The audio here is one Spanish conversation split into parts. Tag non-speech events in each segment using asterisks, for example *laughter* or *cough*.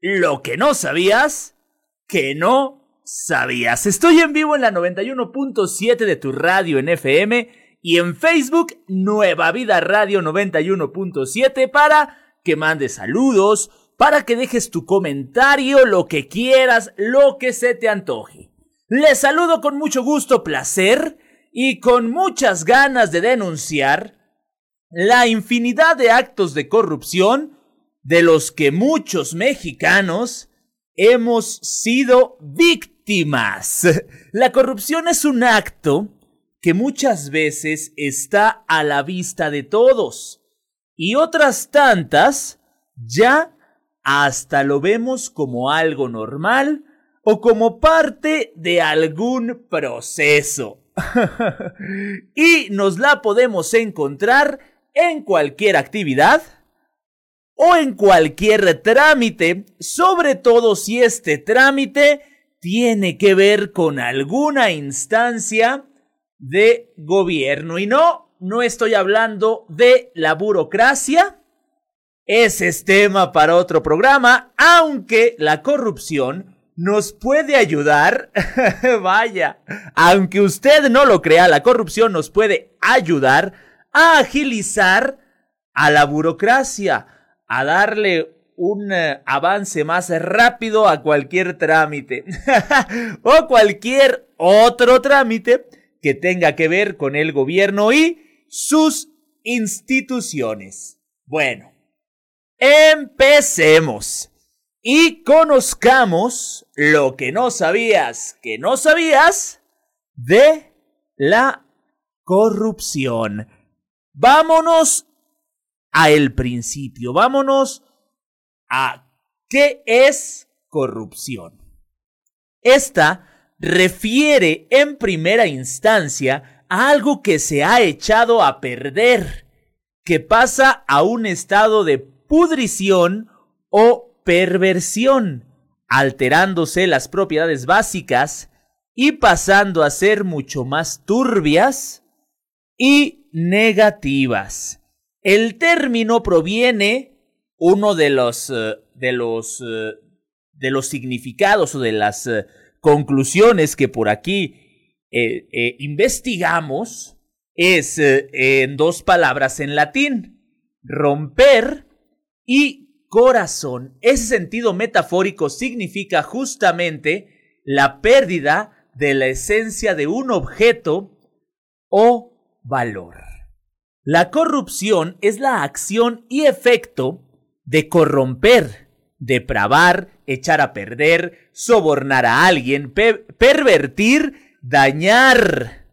Lo que no sabías, que no sabías. Estoy en vivo en la 91.7 de tu radio en FM y en Facebook Nueva Vida Radio 91.7 para que mandes saludos, para que dejes tu comentario, lo que quieras, lo que se te antoje. Les saludo con mucho gusto, placer y con muchas ganas de denunciar la infinidad de actos de corrupción de los que muchos mexicanos hemos sido víctimas. *laughs* La corrupción es un acto que muchas veces está a la vista de todos y otras tantas ya hasta lo vemos como algo normal o como parte de algún proceso. *laughs* y nos la podemos encontrar en cualquier actividad o en cualquier trámite, sobre todo si este trámite tiene que ver con alguna instancia de gobierno. Y no, no estoy hablando de la burocracia, ese es tema para otro programa, aunque la corrupción nos puede ayudar. *laughs* Vaya, aunque usted no lo crea, la corrupción nos puede ayudar a agilizar a la burocracia, a darle un eh, avance más rápido a cualquier trámite *laughs* o cualquier otro trámite que tenga que ver con el gobierno y sus instituciones. Bueno, Empecemos y conozcamos lo que no sabías, que no sabías de la corrupción. Vámonos a el principio, vámonos a qué es corrupción. Esta refiere en primera instancia a algo que se ha echado a perder, que pasa a un estado de pudrición o perversión, alterándose las propiedades básicas y pasando a ser mucho más turbias y negativas. El término proviene uno de los eh, de los eh, de los significados o de las eh, conclusiones que por aquí investigamos es en dos palabras en latín romper y corazón. Ese sentido metafórico significa justamente la pérdida de la esencia de un objeto o valor. La corrupción es la acción y efecto de corromper, depravar, echar a perder, sobornar a alguien, pervertir, dañar.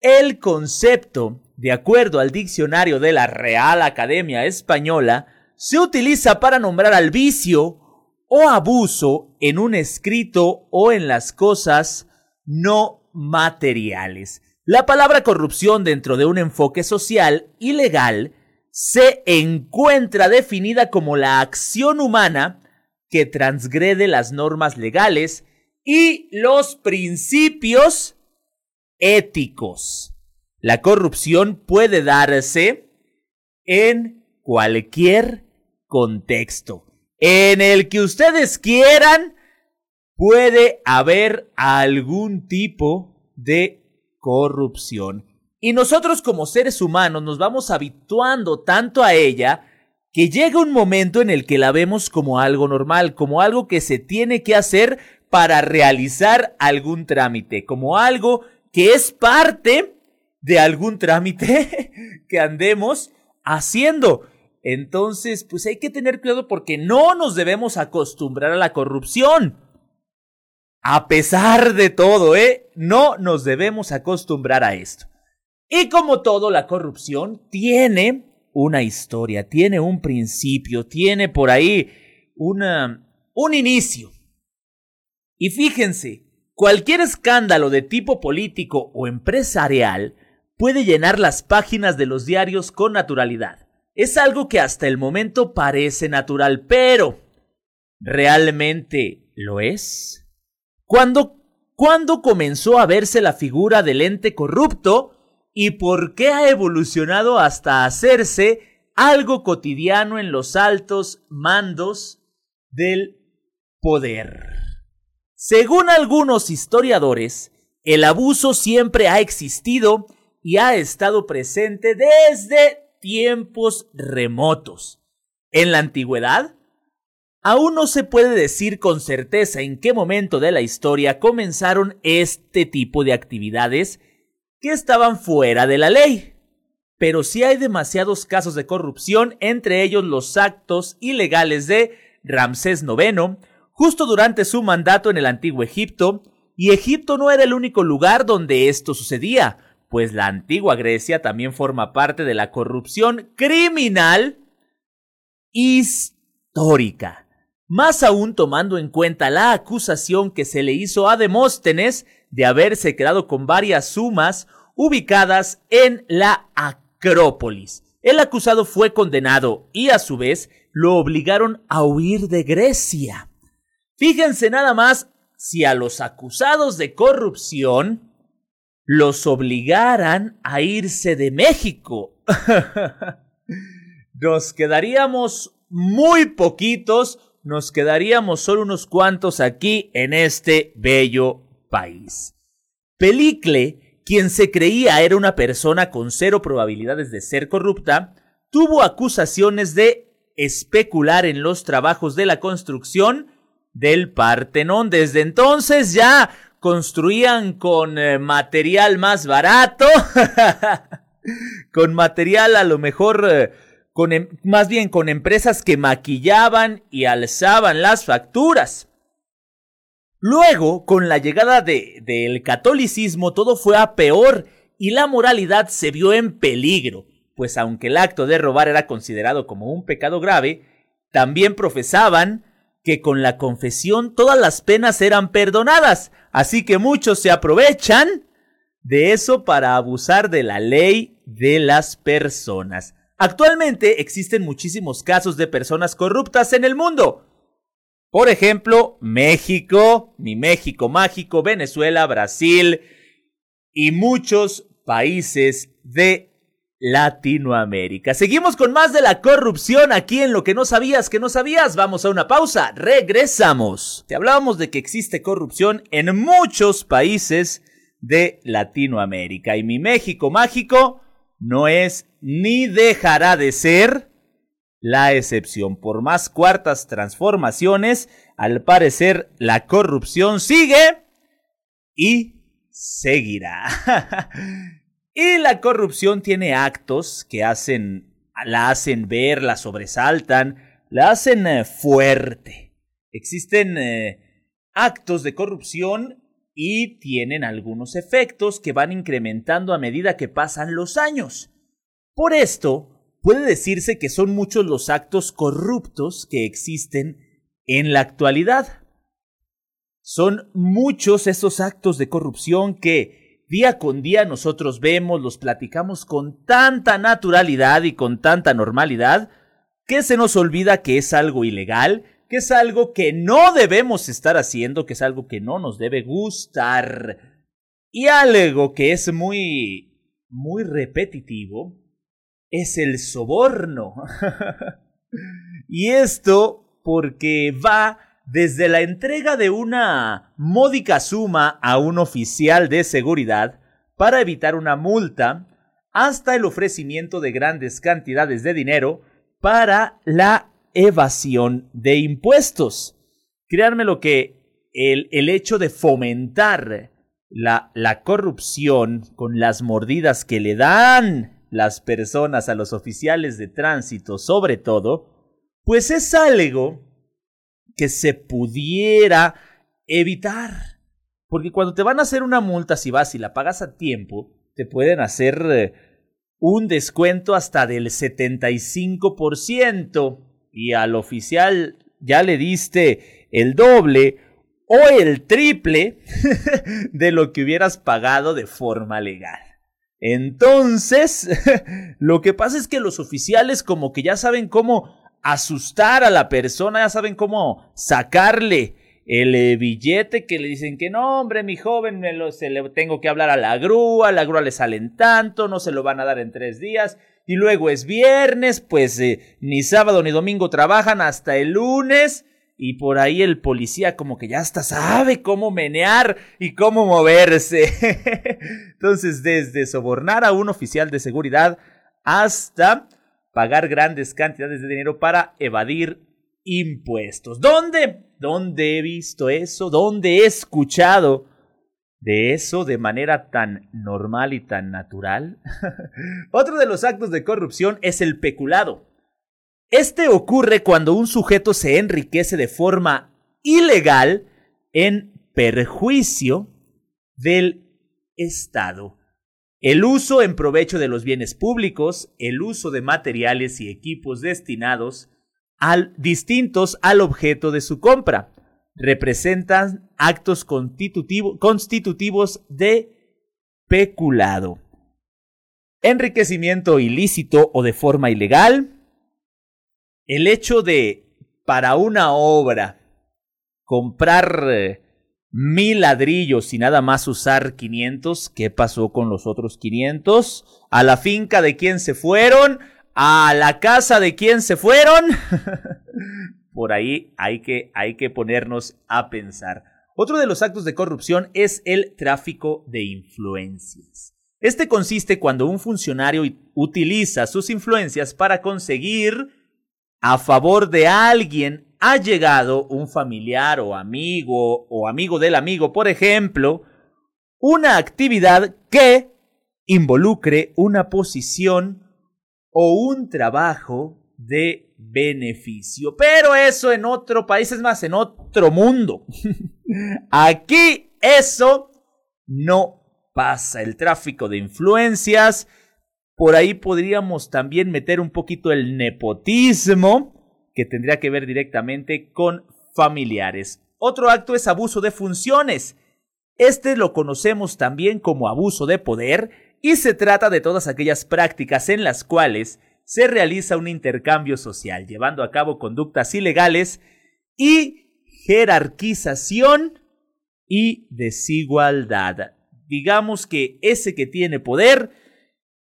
El concepto de acuerdo al diccionario de la Real Academia Española, se utiliza para nombrar al vicio o abuso en un escrito o en las cosas no materiales. La palabra corrupción dentro de un enfoque social y legal se encuentra definida como la acción humana que transgrede las normas legales y los principios éticos. La corrupción puede darse en cualquier contexto. En el que ustedes quieran, puede haber algún tipo de corrupción. Y nosotros como seres humanos nos vamos habituando tanto a ella que llega un momento en el que la vemos como algo normal, como algo que se tiene que hacer para realizar algún trámite, como algo que es parte de algún trámite *laughs* que andemos haciendo. Entonces, pues hay que tener cuidado porque no nos debemos acostumbrar a la corrupción. A pesar de todo, ¿eh? No nos debemos acostumbrar a esto. Y como todo, la corrupción tiene una historia, tiene un principio, tiene por ahí una, un inicio. Y fíjense, cualquier escándalo de tipo político o empresarial puede llenar las páginas de los diarios con naturalidad. Es algo que hasta el momento parece natural, pero ¿realmente lo es? ¿Cuándo, ¿Cuándo comenzó a verse la figura del ente corrupto y por qué ha evolucionado hasta hacerse algo cotidiano en los altos mandos del poder. Según algunos historiadores, el abuso siempre ha existido y ha estado presente desde tiempos remotos. En la antigüedad, aún no se puede decir con certeza en qué momento de la historia comenzaron este tipo de actividades que estaban fuera de la ley. Pero sí hay demasiados casos de corrupción, entre ellos los actos ilegales de Ramsés IX, justo durante su mandato en el antiguo Egipto, y Egipto no era el único lugar donde esto sucedía, pues la antigua Grecia también forma parte de la corrupción criminal histórica. Más aún tomando en cuenta la acusación que se le hizo a Demóstenes de haberse quedado con varias sumas ubicadas en la Acrópolis. El acusado fue condenado y a su vez lo obligaron a huir de Grecia. Fíjense nada más si a los acusados de corrupción los obligaran a irse de México. *laughs* nos quedaríamos muy poquitos, nos quedaríamos solo unos cuantos aquí en este bello país. Pelicle, quien se creía era una persona con cero probabilidades de ser corrupta, tuvo acusaciones de especular en los trabajos de la construcción del Partenón. Desde entonces ya construían con eh, material más barato, *laughs* con material a lo mejor, eh, em, más bien con empresas que maquillaban y alzaban las facturas. Luego, con la llegada de, del catolicismo, todo fue a peor y la moralidad se vio en peligro, pues aunque el acto de robar era considerado como un pecado grave, también profesaban que con la confesión todas las penas eran perdonadas, así que muchos se aprovechan de eso para abusar de la ley de las personas. Actualmente existen muchísimos casos de personas corruptas en el mundo. Por ejemplo, México, mi México mágico, Venezuela, Brasil y muchos países de Latinoamérica. Seguimos con más de la corrupción aquí en lo que no sabías que no sabías. Vamos a una pausa, regresamos. Te hablábamos de que existe corrupción en muchos países de Latinoamérica y mi México mágico no es ni dejará de ser la excepción. Por más cuartas transformaciones, al parecer la corrupción sigue y seguirá. *laughs* Y la corrupción tiene actos que hacen, la hacen ver, la sobresaltan, la hacen eh, fuerte. Existen eh, actos de corrupción y tienen algunos efectos que van incrementando a medida que pasan los años. Por esto, puede decirse que son muchos los actos corruptos que existen en la actualidad. Son muchos esos actos de corrupción que día con día nosotros vemos, los platicamos con tanta naturalidad y con tanta normalidad, que se nos olvida que es algo ilegal, que es algo que no debemos estar haciendo, que es algo que no nos debe gustar. Y algo que es muy, muy repetitivo es el soborno. *laughs* y esto porque va desde la entrega de una módica suma a un oficial de seguridad para evitar una multa, hasta el ofrecimiento de grandes cantidades de dinero para la evasión de impuestos. Créanme lo que el, el hecho de fomentar la, la corrupción con las mordidas que le dan las personas a los oficiales de tránsito sobre todo, pues es algo que se pudiera evitar. Porque cuando te van a hacer una multa, si vas y la pagas a tiempo, te pueden hacer eh, un descuento hasta del 75% y al oficial ya le diste el doble o el triple *laughs* de lo que hubieras pagado de forma legal. Entonces, *laughs* lo que pasa es que los oficiales como que ya saben cómo asustar a la persona, ya saben cómo sacarle el eh, billete que le dicen que no, hombre, mi joven, me lo, se le tengo que hablar a la grúa, la grúa le salen tanto, no se lo van a dar en tres días, y luego es viernes, pues eh, ni sábado ni domingo trabajan hasta el lunes, y por ahí el policía como que ya hasta sabe cómo menear y cómo moverse. *laughs* Entonces, desde sobornar a un oficial de seguridad hasta pagar grandes cantidades de dinero para evadir impuestos. ¿Dónde? ¿Dónde he visto eso? ¿Dónde he escuchado de eso de manera tan normal y tan natural? *laughs* Otro de los actos de corrupción es el peculado. Este ocurre cuando un sujeto se enriquece de forma ilegal en perjuicio del Estado. El uso en provecho de los bienes públicos, el uso de materiales y equipos destinados al, distintos al objeto de su compra, representan actos constitutivos de peculado. Enriquecimiento ilícito o de forma ilegal, el hecho de para una obra comprar eh, mil ladrillos y nada más usar 500, ¿qué pasó con los otros 500? ¿A la finca de quién se fueron? ¿A la casa de quién se fueron? *laughs* Por ahí hay que, hay que ponernos a pensar. Otro de los actos de corrupción es el tráfico de influencias. Este consiste cuando un funcionario utiliza sus influencias para conseguir a favor de alguien ha llegado un familiar o amigo o amigo del amigo, por ejemplo, una actividad que involucre una posición o un trabajo de beneficio. Pero eso en otro país es más, en otro mundo. *laughs* Aquí eso no pasa. El tráfico de influencias por ahí podríamos también meter un poquito el nepotismo, que tendría que ver directamente con familiares. Otro acto es abuso de funciones. Este lo conocemos también como abuso de poder y se trata de todas aquellas prácticas en las cuales se realiza un intercambio social, llevando a cabo conductas ilegales y jerarquización y desigualdad. Digamos que ese que tiene poder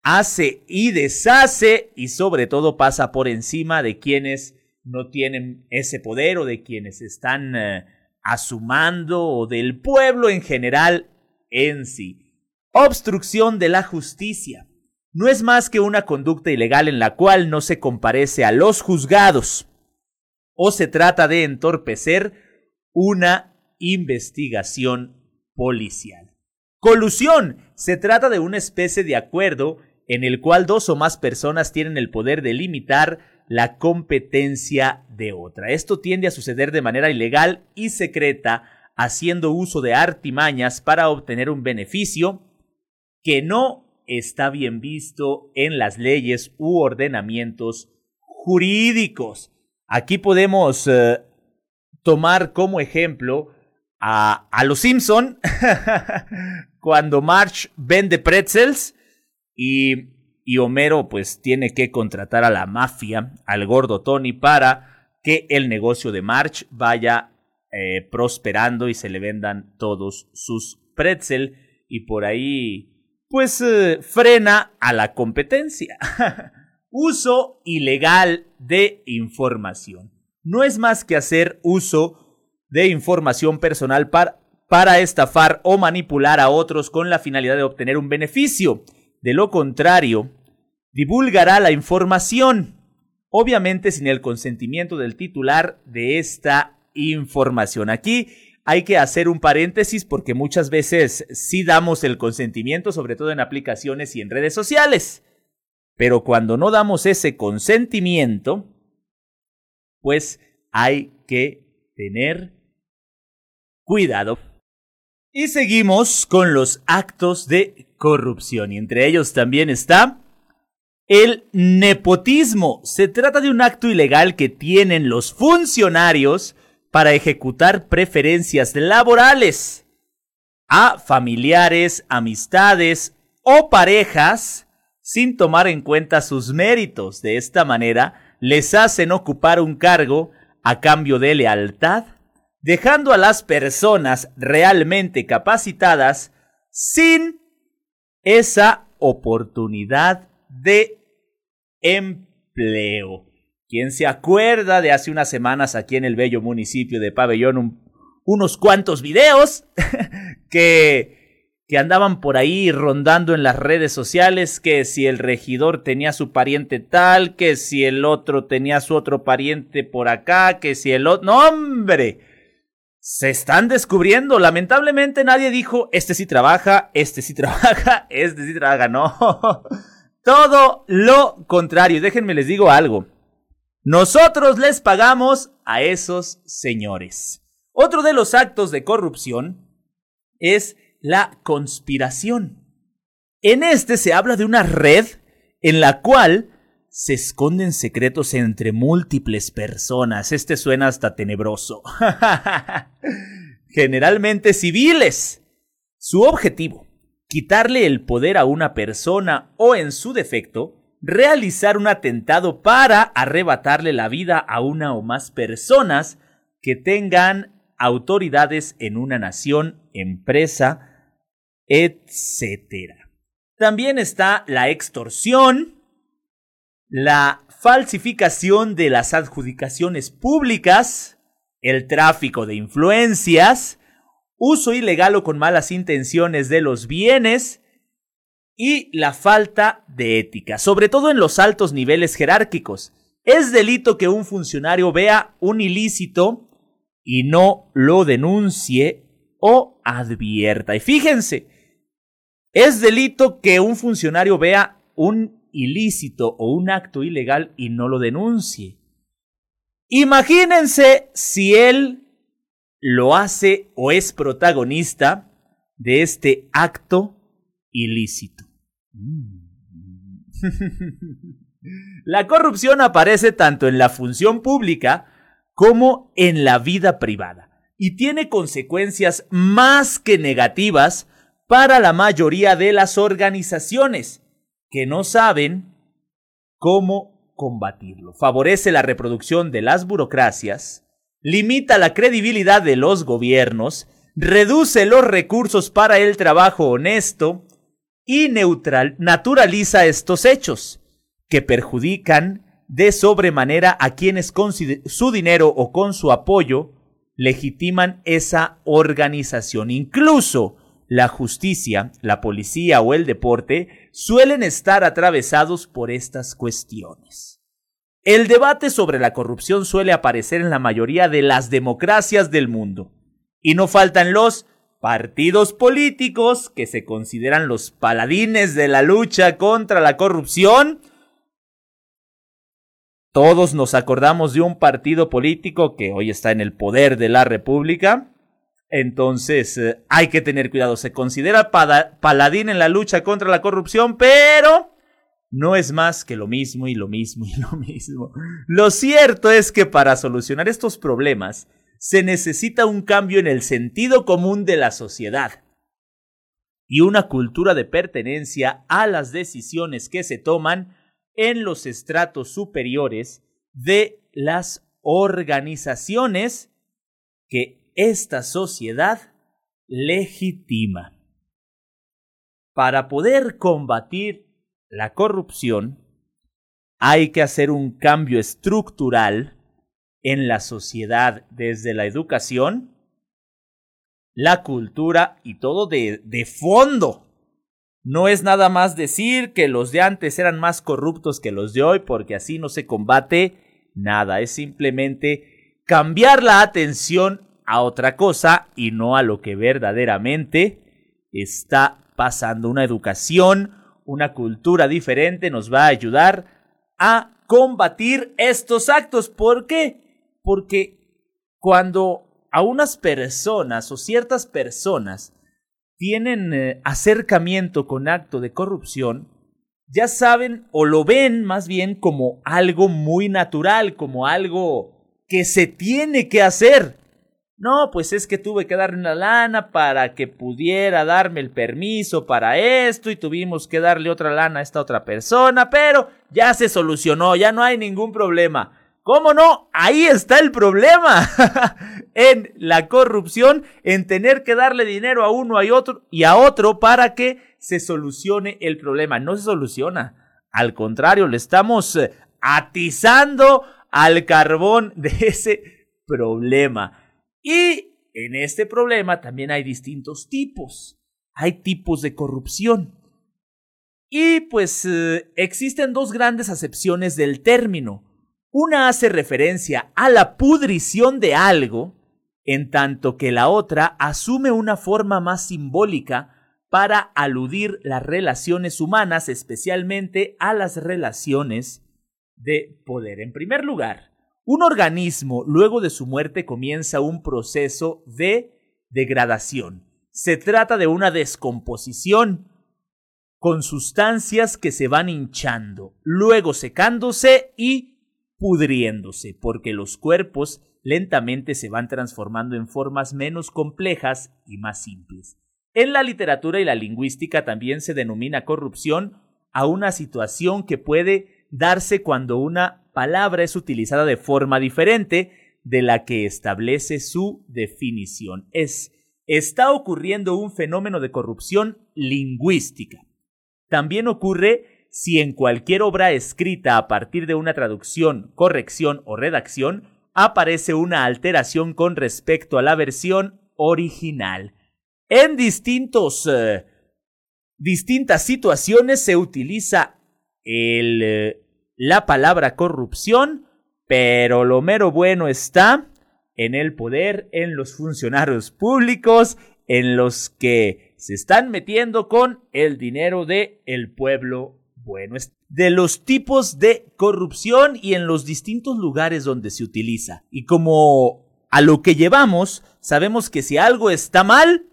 hace y deshace y sobre todo pasa por encima de quienes no tienen ese poder o de quienes están eh, asumando o del pueblo en general en sí. Obstrucción de la justicia. No es más que una conducta ilegal en la cual no se comparece a los juzgados o se trata de entorpecer una investigación policial. Colusión. Se trata de una especie de acuerdo en el cual dos o más personas tienen el poder de limitar la competencia de otra. Esto tiende a suceder de manera ilegal y secreta, haciendo uso de artimañas para obtener un beneficio que no está bien visto en las leyes u ordenamientos jurídicos. Aquí podemos eh, tomar como ejemplo a, a los Simpson *laughs* cuando March vende pretzels y, y Homero pues tiene que contratar a la mafia, al gordo Tony, para que el negocio de March vaya eh, prosperando y se le vendan todos sus pretzel y por ahí pues eh, frena a la competencia. *laughs* uso ilegal de información. No es más que hacer uso de información personal para, para estafar o manipular a otros con la finalidad de obtener un beneficio. De lo contrario, divulgará la información, obviamente sin el consentimiento del titular de esta información. Aquí hay que hacer un paréntesis porque muchas veces sí damos el consentimiento, sobre todo en aplicaciones y en redes sociales. Pero cuando no damos ese consentimiento, pues hay que tener cuidado. Y seguimos con los actos de corrupción y entre ellos también está el nepotismo. Se trata de un acto ilegal que tienen los funcionarios para ejecutar preferencias laborales a familiares, amistades o parejas sin tomar en cuenta sus méritos. De esta manera, les hacen ocupar un cargo a cambio de lealtad dejando a las personas realmente capacitadas sin esa oportunidad de empleo. ¿Quién se acuerda de hace unas semanas aquí en el bello municipio de Pabellón unos cuantos videos *laughs* que, que andaban por ahí rondando en las redes sociales? Que si el regidor tenía su pariente tal, que si el otro tenía su otro pariente por acá, que si el otro... ¡No, hombre! Se están descubriendo. Lamentablemente nadie dijo, este sí trabaja, este sí *laughs* trabaja, este sí trabaja. No. *laughs* Todo lo contrario. Déjenme les digo algo. Nosotros les pagamos a esos señores. Otro de los actos de corrupción es la conspiración. En este se habla de una red en la cual se esconden secretos entre múltiples personas. Este suena hasta tenebroso. *laughs* Generalmente civiles. Su objetivo, quitarle el poder a una persona o en su defecto, realizar un atentado para arrebatarle la vida a una o más personas que tengan autoridades en una nación, empresa, etc. También está la extorsión, la falsificación de las adjudicaciones públicas, el tráfico de influencias, uso ilegal o con malas intenciones de los bienes, y la falta de ética, sobre todo en los altos niveles jerárquicos. Es delito que un funcionario vea un ilícito y no lo denuncie o advierta. Y fíjense, es delito que un funcionario vea un ilícito o un acto ilegal y no lo denuncie. Imagínense si él lo hace o es protagonista de este acto ilícito. *laughs* La corrupción aparece tanto en la función pública como en la vida privada y tiene consecuencias más que negativas para la mayoría de las organizaciones que no saben cómo combatirlo. Favorece la reproducción de las burocracias, limita la credibilidad de los gobiernos, reduce los recursos para el trabajo honesto y neutral, naturaliza estos hechos que perjudican de sobremanera a quienes con su dinero o con su apoyo legitiman esa organización. Incluso la justicia, la policía o el deporte suelen estar atravesados por estas cuestiones. El debate sobre la corrupción suele aparecer en la mayoría de las democracias del mundo. Y no faltan los partidos políticos que se consideran los paladines de la lucha contra la corrupción. Todos nos acordamos de un partido político que hoy está en el poder de la República. Entonces eh, hay que tener cuidado. Se considera paladín en la lucha contra la corrupción, pero no es más que lo mismo y lo mismo y lo mismo. Lo cierto es que para solucionar estos problemas, se necesita un cambio en el sentido común de la sociedad y una cultura de pertenencia a las decisiones que se toman en los estratos superiores de las organizaciones que esta sociedad legitima. Para poder combatir la corrupción, hay que hacer un cambio estructural en la sociedad desde la educación, la cultura y todo de, de fondo. No es nada más decir que los de antes eran más corruptos que los de hoy porque así no se combate nada, es simplemente cambiar la atención a otra cosa y no a lo que verdaderamente está pasando. Una educación, una cultura diferente nos va a ayudar a combatir estos actos. ¿Por qué? Porque cuando a unas personas o ciertas personas tienen eh, acercamiento con acto de corrupción, ya saben o lo ven más bien como algo muy natural, como algo que se tiene que hacer. No, pues es que tuve que darle una lana para que pudiera darme el permiso para esto y tuvimos que darle otra lana a esta otra persona, pero ya se solucionó, ya no hay ningún problema. ¿Cómo no? Ahí está el problema. *laughs* en la corrupción, en tener que darle dinero a uno y, otro, y a otro para que se solucione el problema. No se soluciona. Al contrario, le estamos eh, atizando al carbón de *laughs* ese problema. Y en este problema también hay distintos tipos. Hay tipos de corrupción. Y pues eh, existen dos grandes acepciones del término. Una hace referencia a la pudrición de algo, en tanto que la otra asume una forma más simbólica para aludir las relaciones humanas, especialmente a las relaciones de poder. En primer lugar, un organismo luego de su muerte comienza un proceso de degradación. Se trata de una descomposición con sustancias que se van hinchando, luego secándose y pudriéndose, porque los cuerpos lentamente se van transformando en formas menos complejas y más simples. En la literatura y la lingüística también se denomina corrupción a una situación que puede darse cuando una palabra es utilizada de forma diferente de la que establece su definición. Es, está ocurriendo un fenómeno de corrupción lingüística. También ocurre si en cualquier obra escrita a partir de una traducción, corrección o redacción aparece una alteración con respecto a la versión original. En distintos, eh, distintas situaciones se utiliza el, eh, la palabra corrupción, pero lo mero bueno está en el poder, en los funcionarios públicos, en los que se están metiendo con el dinero de el pueblo bueno. De los tipos de corrupción y en los distintos lugares donde se utiliza. Y como a lo que llevamos, sabemos que si algo está mal,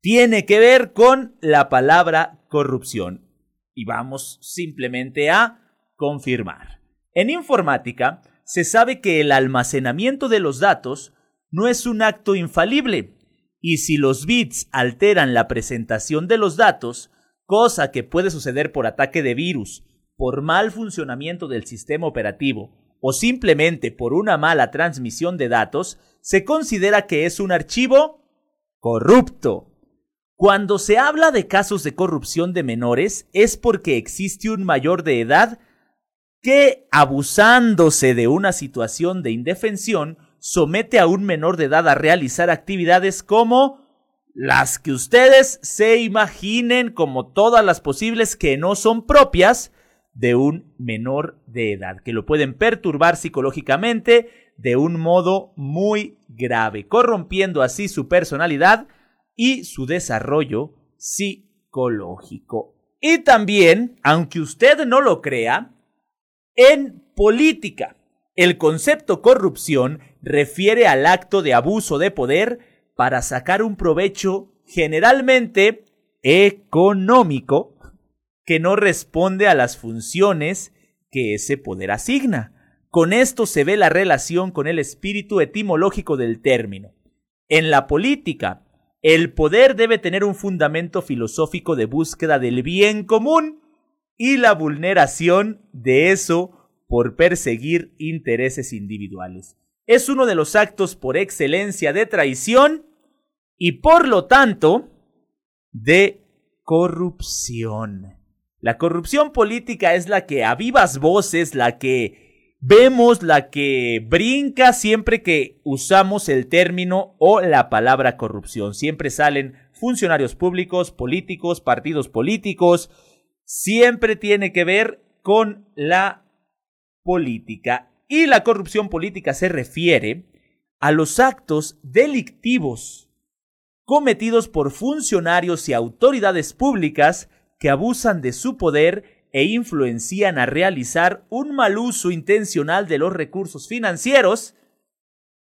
tiene que ver con la palabra corrupción. Y vamos simplemente a confirmar. En informática, se sabe que el almacenamiento de los datos no es un acto infalible, y si los bits alteran la presentación de los datos, cosa que puede suceder por ataque de virus, por mal funcionamiento del sistema operativo o simplemente por una mala transmisión de datos, se considera que es un archivo corrupto. Cuando se habla de casos de corrupción de menores es porque existe un mayor de edad que, abusándose de una situación de indefensión, somete a un menor de edad a realizar actividades como las que ustedes se imaginen como todas las posibles que no son propias de un menor de edad, que lo pueden perturbar psicológicamente de un modo muy grave, corrompiendo así su personalidad y su desarrollo psicológico. Y también, aunque usted no lo crea, en política, el concepto corrupción refiere al acto de abuso de poder para sacar un provecho generalmente económico que no responde a las funciones que ese poder asigna. Con esto se ve la relación con el espíritu etimológico del término. En la política, el poder debe tener un fundamento filosófico de búsqueda del bien común y la vulneración de eso por perseguir intereses individuales es uno de los actos por excelencia de traición y por lo tanto de corrupción. La corrupción política es la que a vivas voces, la que vemos, la que brinca siempre que usamos el término o la palabra corrupción. Siempre salen funcionarios públicos, políticos, partidos políticos. Siempre tiene que ver con la política y la corrupción política se refiere a los actos delictivos cometidos por funcionarios y autoridades públicas que abusan de su poder e influencian a realizar un mal uso intencional de los recursos financieros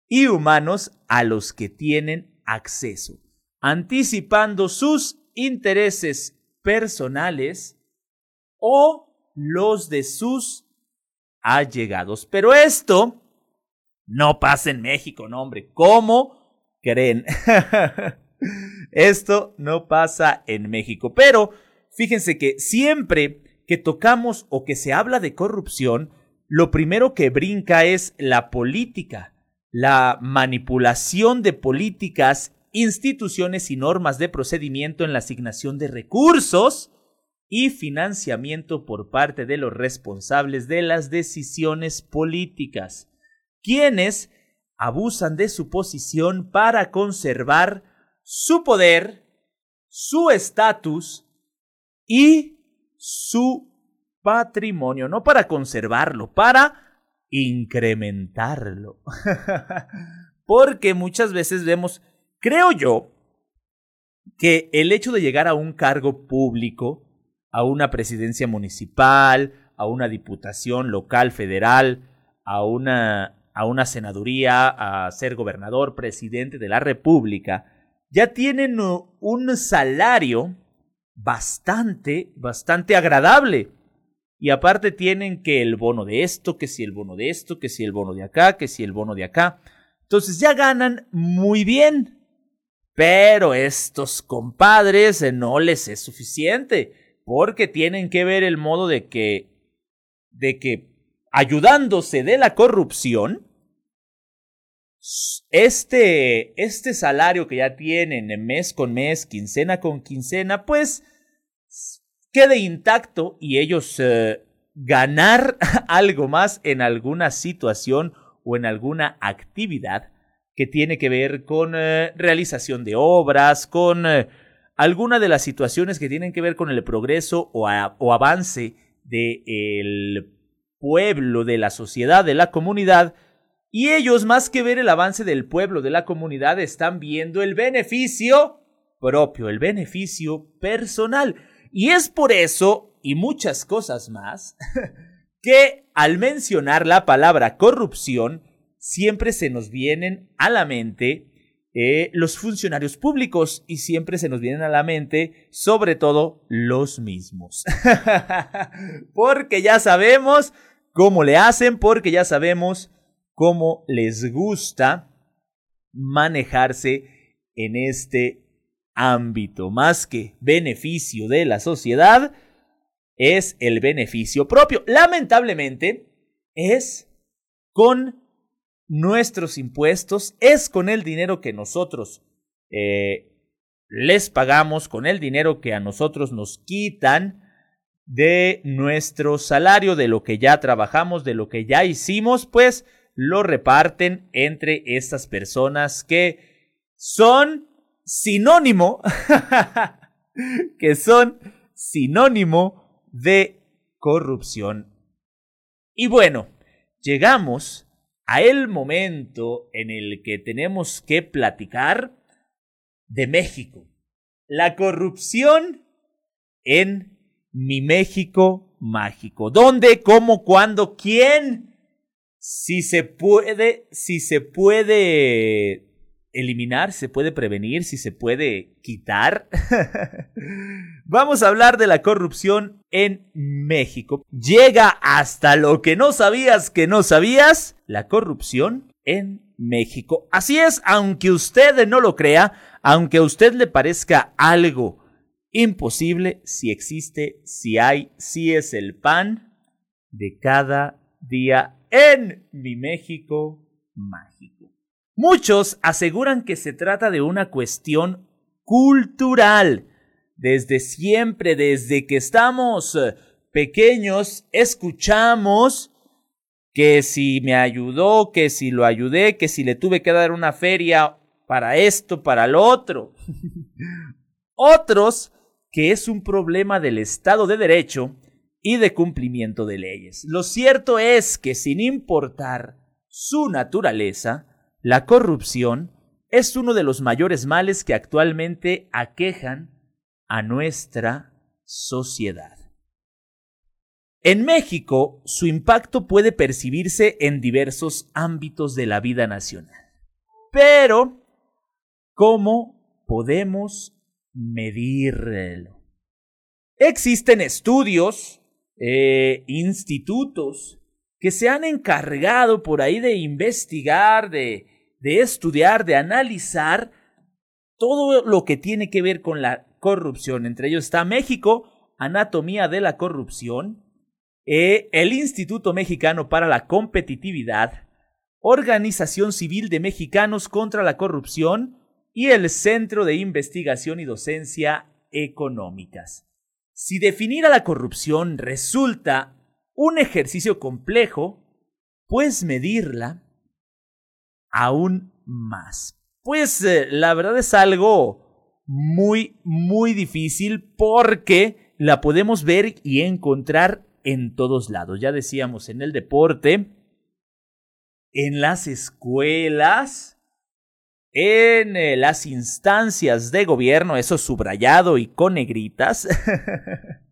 y humanos a los que tienen acceso, anticipando sus intereses personales o los de sus allegados. Pero esto no pasa en México, no hombre. ¿Cómo creen? *laughs* esto no pasa en México. Pero fíjense que siempre que tocamos o que se habla de corrupción, lo primero que brinca es la política, la manipulación de políticas, instituciones y normas de procedimiento en la asignación de recursos y financiamiento por parte de los responsables de las decisiones políticas. quienes abusan de su posición para conservar su poder, su estatus y su patrimonio, no para conservarlo, para incrementarlo. *laughs* Porque muchas veces vemos, creo yo, que el hecho de llegar a un cargo público, a una presidencia municipal, a una diputación local, federal, a una, a una senaduría, a ser gobernador, presidente de la República, ya tienen un salario bastante, bastante agradable. Y aparte tienen que el bono de esto, que si el bono de esto, que si el bono de acá, que si el bono de acá. Entonces ya ganan muy bien. Pero estos compadres eh, no les es suficiente, porque tienen que ver el modo de que de que ayudándose de la corrupción este este salario que ya tienen mes con mes, quincena con quincena, pues quede intacto y ellos eh, ganar *laughs* algo más en alguna situación o en alguna actividad que tiene que ver con eh, realización de obras, con eh, alguna de las situaciones que tienen que ver con el progreso o, o avance del pueblo, de la sociedad, de la comunidad, y ellos, más que ver el avance del pueblo, de la comunidad, están viendo el beneficio propio, el beneficio personal. Y es por eso, y muchas cosas más, *laughs* que al mencionar la palabra corrupción, siempre se nos vienen a la mente eh, los funcionarios públicos y siempre se nos vienen a la mente sobre todo los mismos. *laughs* porque ya sabemos cómo le hacen, porque ya sabemos cómo les gusta manejarse en este ámbito. Más que beneficio de la sociedad, es el beneficio propio. Lamentablemente, es con nuestros impuestos, es con el dinero que nosotros eh, les pagamos, con el dinero que a nosotros nos quitan de nuestro salario, de lo que ya trabajamos, de lo que ya hicimos, pues lo reparten entre estas personas que son sinónimo, *laughs* que son sinónimo de corrupción. Y bueno, llegamos a el momento en el que tenemos que platicar de México. La corrupción en mi México mágico. ¿Dónde, cómo, cuándo, quién? Si se puede, si se puede eliminar, se puede prevenir, si se puede quitar. *laughs* Vamos a hablar de la corrupción en México. Llega hasta lo que no sabías que no sabías, la corrupción en México. Así es, aunque usted no lo crea, aunque a usted le parezca algo imposible, si existe, si hay, si es el pan de cada día en mi México mágico. Muchos aseguran que se trata de una cuestión cultural. Desde siempre, desde que estamos eh, pequeños, escuchamos que si me ayudó, que si lo ayudé, que si le tuve que dar una feria para esto, para lo otro. *laughs* Otros que es un problema del Estado de Derecho y de cumplimiento de leyes. Lo cierto es que sin importar su naturaleza, la corrupción es uno de los mayores males que actualmente aquejan a nuestra sociedad. En México, su impacto puede percibirse en diversos ámbitos de la vida nacional. Pero, ¿cómo podemos medirlo? Existen estudios, eh, institutos, que se han encargado por ahí de investigar, de, de estudiar, de analizar todo lo que tiene que ver con la corrupción. Entre ellos está México, Anatomía de la Corrupción, eh, el Instituto Mexicano para la Competitividad, Organización Civil de Mexicanos contra la Corrupción y el Centro de Investigación y Docencia Económicas. Si definir a la corrupción resulta un ejercicio complejo, pues medirla aún más. Pues eh, la verdad es algo muy, muy difícil porque la podemos ver y encontrar en todos lados. Ya decíamos, en el deporte, en las escuelas, en eh, las instancias de gobierno, eso subrayado y con negritas.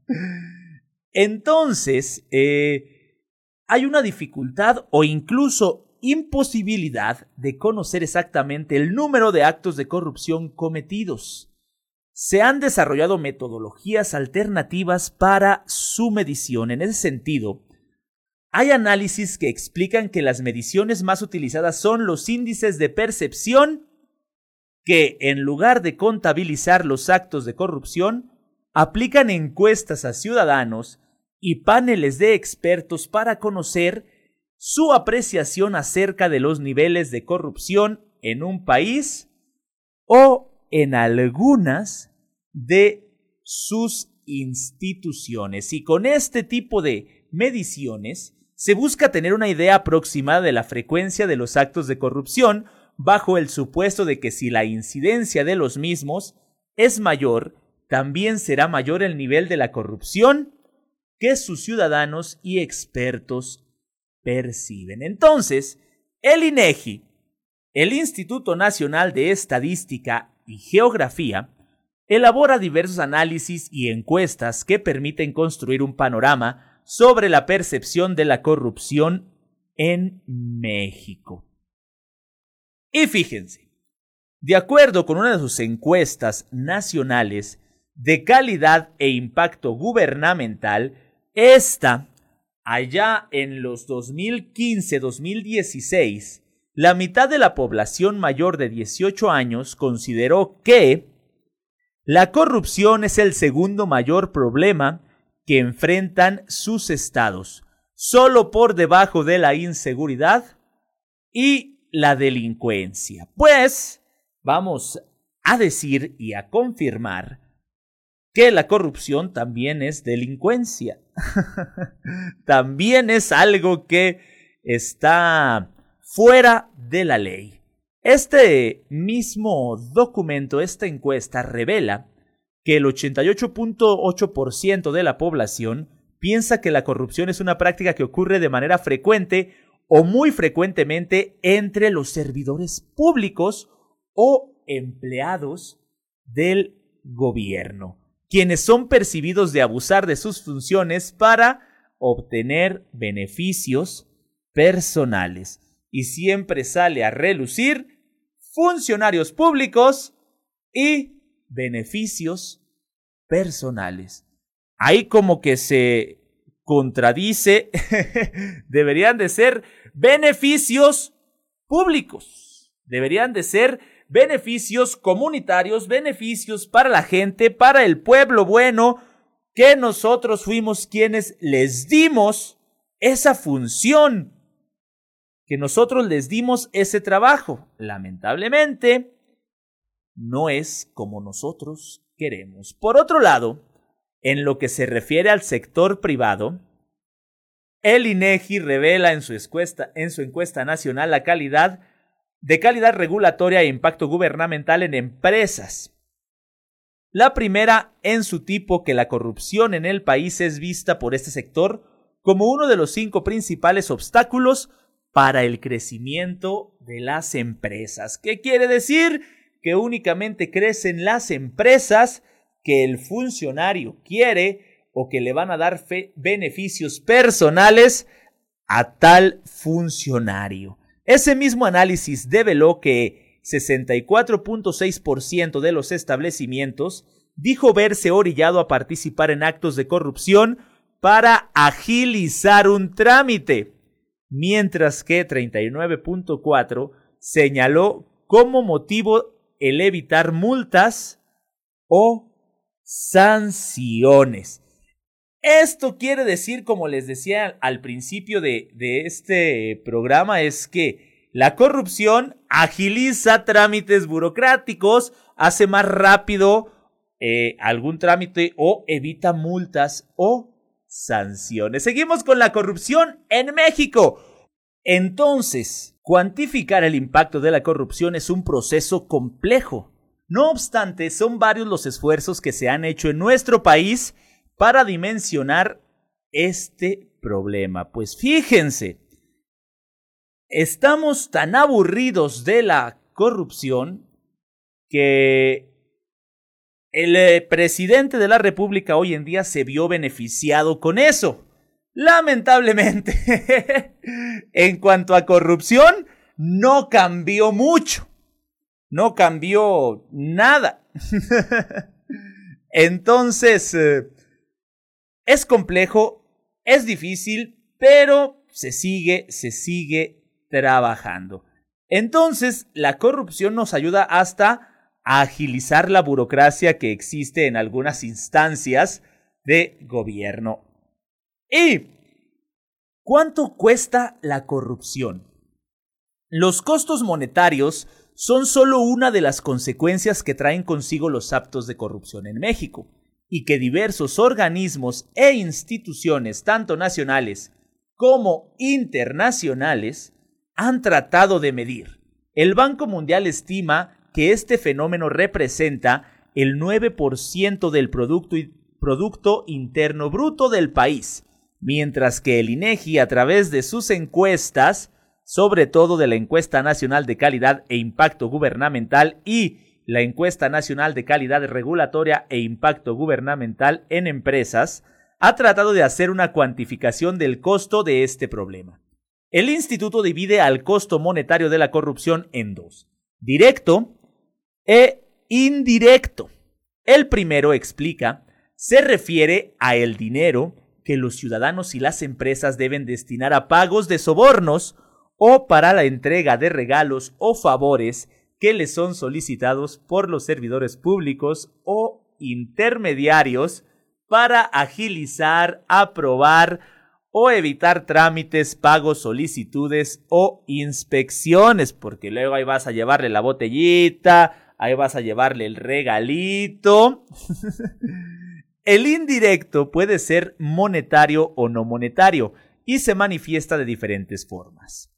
*laughs* Entonces, eh, hay una dificultad o incluso imposibilidad de conocer exactamente el número de actos de corrupción cometidos. Se han desarrollado metodologías alternativas para su medición. En ese sentido, hay análisis que explican que las mediciones más utilizadas son los índices de percepción que, en lugar de contabilizar los actos de corrupción, aplican encuestas a ciudadanos y paneles de expertos para conocer su apreciación acerca de los niveles de corrupción en un país o en algunas de sus instituciones. Y con este tipo de mediciones se busca tener una idea aproximada de la frecuencia de los actos de corrupción bajo el supuesto de que si la incidencia de los mismos es mayor, también será mayor el nivel de la corrupción que sus ciudadanos y expertos perciben. Entonces, el INEGI, el Instituto Nacional de Estadística y Geografía, elabora diversos análisis y encuestas que permiten construir un panorama sobre la percepción de la corrupción en México. Y fíjense, de acuerdo con una de sus encuestas nacionales de calidad e impacto gubernamental, esta allá en los 2015-2016, la mitad de la población mayor de 18 años consideró que la corrupción es el segundo mayor problema que enfrentan sus estados, solo por debajo de la inseguridad y la delincuencia. Pues vamos a decir y a confirmar que la corrupción también es delincuencia. *laughs* también es algo que está fuera de la ley. Este mismo documento, esta encuesta, revela que el 88.8% de la población piensa que la corrupción es una práctica que ocurre de manera frecuente o muy frecuentemente entre los servidores públicos o empleados del gobierno quienes son percibidos de abusar de sus funciones para obtener beneficios personales. Y siempre sale a relucir funcionarios públicos y beneficios personales. Ahí como que se contradice, *laughs* deberían de ser beneficios públicos, deberían de ser beneficios comunitarios, beneficios para la gente, para el pueblo bueno, que nosotros fuimos quienes les dimos esa función, que nosotros les dimos ese trabajo. Lamentablemente, no es como nosotros queremos. Por otro lado, en lo que se refiere al sector privado, el INEGI revela en su encuesta, en su encuesta nacional la calidad de calidad regulatoria e impacto gubernamental en empresas. La primera en su tipo que la corrupción en el país es vista por este sector como uno de los cinco principales obstáculos para el crecimiento de las empresas. ¿Qué quiere decir? Que únicamente crecen las empresas que el funcionario quiere o que le van a dar beneficios personales a tal funcionario. Ese mismo análisis develó que 64.6% de los establecimientos dijo verse orillado a participar en actos de corrupción para agilizar un trámite, mientras que 39.4 señaló como motivo el evitar multas o sanciones. Esto quiere decir, como les decía al principio de, este programa, es que la corrupción agiliza trámites burocráticos, hace más rápido eh, algún trámite o evita multas o sanciones. Seguimos con la corrupción en México. Entonces, cuantificar el impacto de la corrupción es un proceso complejo. No obstante, son varios los esfuerzos que se han hecho en nuestro país para dimensionar este problema. Pues fíjense, estamos tan aburridos de la corrupción que el eh, presidente de la República hoy en día se vio beneficiado con eso. Lamentablemente, *laughs* en cuanto a corrupción, no cambió mucho. No cambió nada. *laughs* Entonces, eh, es complejo, es difícil, pero se sigue, se sigue trabajando. Entonces, la corrupción nos ayuda hasta a agilizar la burocracia que existe en algunas instancias de gobierno. ¿Y cuánto cuesta la corrupción? Los costos monetarios son solo una de las consecuencias que traen consigo los actos de corrupción en México, y que diversos organismos e instituciones, tanto nacionales como internacionales, han tratado de medir. El Banco Mundial estima que este fenómeno representa el 9% del producto, producto Interno Bruto del país, mientras que el INEGI a través de sus encuestas, sobre todo de la Encuesta Nacional de Calidad e Impacto Gubernamental y la Encuesta Nacional de Calidad Regulatoria e Impacto Gubernamental en Empresas, ha tratado de hacer una cuantificación del costo de este problema. El instituto divide al costo monetario de la corrupción en dos, directo e indirecto. El primero explica, se refiere a el dinero que los ciudadanos y las empresas deben destinar a pagos de sobornos o para la entrega de regalos o favores que les son solicitados por los servidores públicos o intermediarios para agilizar, aprobar o evitar trámites, pagos, solicitudes o inspecciones, porque luego ahí vas a llevarle la botellita, ahí vas a llevarle el regalito. *laughs* el indirecto puede ser monetario o no monetario y se manifiesta de diferentes formas.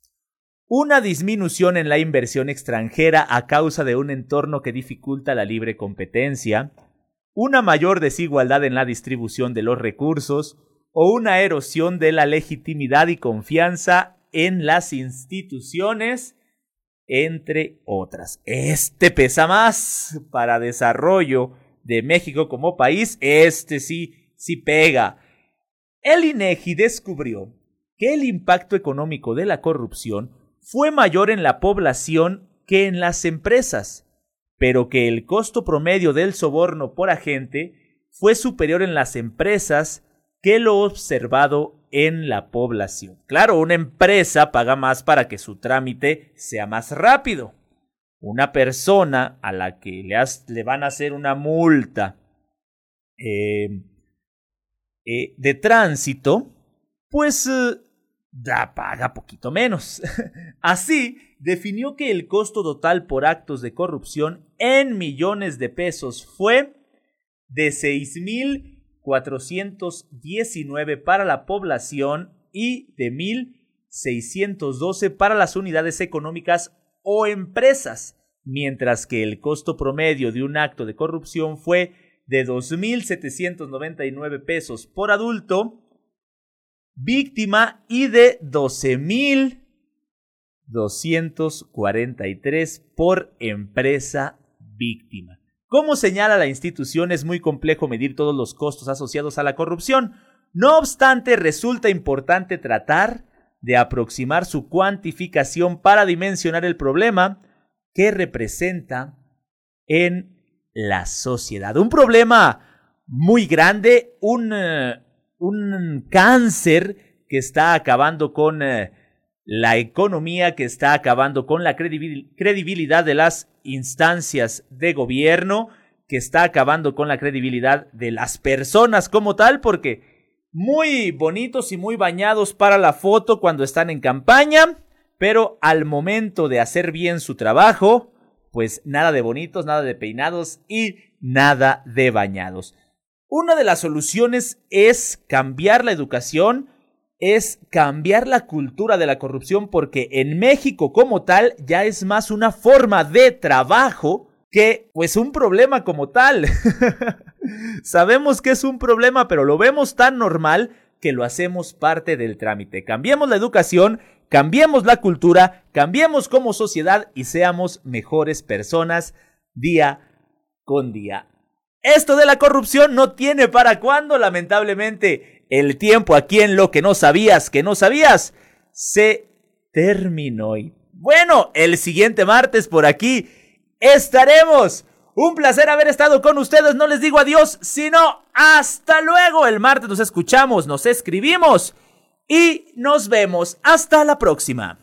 Una disminución en la inversión extranjera a causa de un entorno que dificulta la libre competencia, una mayor desigualdad en la distribución de los recursos o una erosión de la legitimidad y confianza en las instituciones entre otras. Este pesa más para desarrollo de México como país, este sí, sí pega. El INEGI descubrió que el impacto económico de la corrupción fue mayor en la población que en las empresas, pero que el costo promedio del soborno por agente fue superior en las empresas que lo observado en la población. Claro, una empresa paga más para que su trámite sea más rápido. Una persona a la que le, van a hacer una multa eh, eh, de tránsito, pues eh, da, paga poquito menos. *laughs* Así, definió que el costo total por actos de corrupción en millones de pesos fue de 6 mil 419 para la población y de 1.612 para las unidades económicas o empresas, mientras que el costo promedio de un acto de corrupción fue de 2.799 pesos por adulto víctima y de 12.243 por empresa víctima. Como señala la institución, es muy complejo medir todos los costos asociados a la corrupción. No obstante, resulta importante tratar de aproximar su cuantificación para dimensionar el problema que representa en la sociedad. Un problema muy grande, un, eh, un cáncer que está acabando con eh, la economía, que está acabando con la credibilidad de las instancias de gobierno, que está acabando con la credibilidad de las personas como tal, porque muy bonitos y muy bañados para la foto cuando están en campaña, pero al momento de hacer bien su trabajo, pues nada de bonitos, nada de peinados y nada de bañados. Una de las soluciones es cambiar la educación es cambiar la cultura de la corrupción porque en México como tal ya es más una forma de trabajo que pues un problema como tal. *laughs* Sabemos que es un problema, pero lo vemos tan normal que lo hacemos parte del trámite. Cambiemos la educación, cambiemos la cultura, cambiemos como sociedad y seamos mejores personas día con día. Esto de la corrupción no tiene para cuándo, lamentablemente. El tiempo aquí en lo que no sabías, que no sabías, se terminó. Y bueno, el siguiente martes por aquí estaremos. Un placer haber estado con ustedes. No les digo adiós, sino hasta luego. El martes nos escuchamos, nos escribimos y nos vemos. Hasta la próxima.